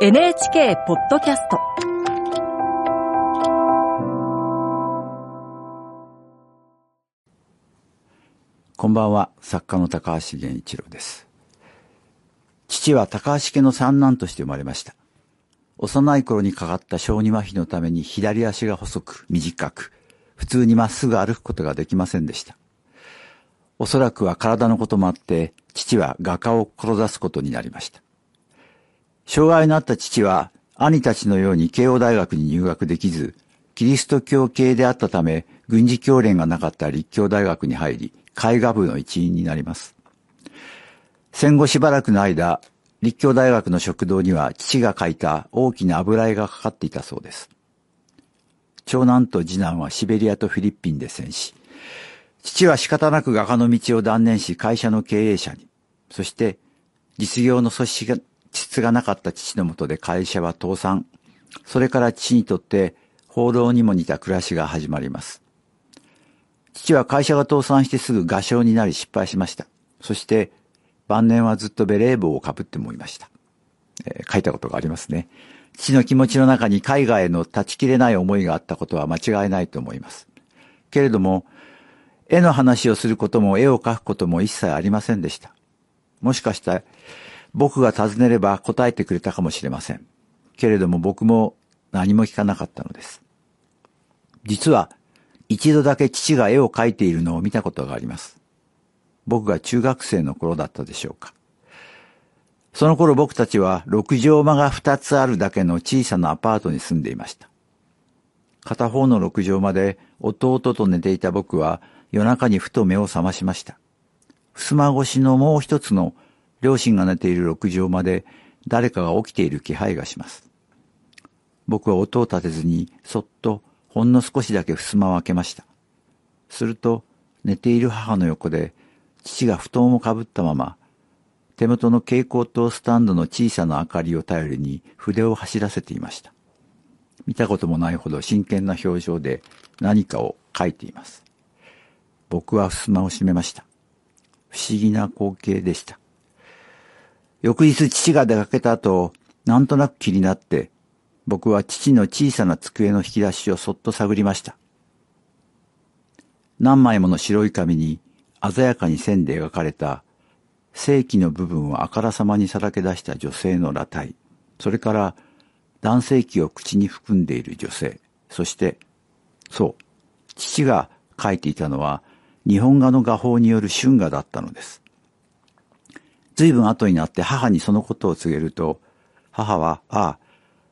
NHK ポッドキャストこんばんは、作家の高橋源一郎です。父は高橋家の三男として生まれました。幼い頃にかかった小児麻痺のために左足が細く短く、普通にまっすぐ歩くことができませんでした。おそらくは体のこともあって、父は画家を志すことになりました。障害のあった父は、兄たちのように慶応大学に入学できず、キリスト教系であったため、軍事教練がなかった立教大学に入り、絵画部の一員になります。戦後しばらくの間、立教大学の食堂には父が描いた大きな油絵がかかっていたそうです。長男と次男はシベリアとフィリピンで戦死。父は仕方なく画家の道を断念し会社の経営者に、そして実業の素質質がなかった父のもとで会社は倒産。それから父にとって報道にも似た暮らしが始まります。父は会社が倒産してすぐ画商になり失敗しました。そして晩年はずっとベレー帽をかぶってもいました。えー書いたことがありますね。父の気持ちの中に海外への断ち切れない思いがあったことは間違いないと思います。けれども、絵の話をすることも絵を描くことも一切ありませんでした。もしかしたら僕が尋ねれば答えてくれたかもしれません。けれども僕も何も聞かなかったのです。実は一度だけ父が絵を描いているのを見たことがあります。僕が中学生の頃だったでしょうか。その頃僕たちは六畳間が二つあるだけの小さなアパートに住んでいました。片方の六畳間で弟と寝ていた僕は夜中にふと目を覚ましました。襖越しのもう一つの両親が寝ている六畳間で誰かが起きている気配がします。僕は音を立てずにそっとほんの少しだけ襖を開けました。すると寝ている母の横で父が布団をかぶったまま手元の蛍光灯スタンドの小さな明かりを頼りに筆を走らせていました。見たこともないほど真剣な表情で何かを書いています。僕は襖を閉めました。不思議な光景でした。翌日父が出かけた後、なんとなく気になって、僕は父の小さな机の引き出しをそっと探りました。何枚もの白い紙に鮮やかに線で描かれた正規の部分をあからさまにさらけ出した女性の裸体、それから男性器を口に含んでいる女性、そして、そう、父が書いていたのは日本画の画法による春画だったのです。随分後になって母にそのことを告げると、母は、ああ、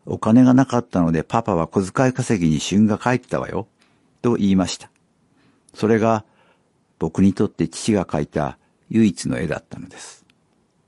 お金がなかったのでパパは小遣い稼ぎに旬が帰ったわよ、と言いました。それが僕にとって父が描いた唯一の絵だったのです。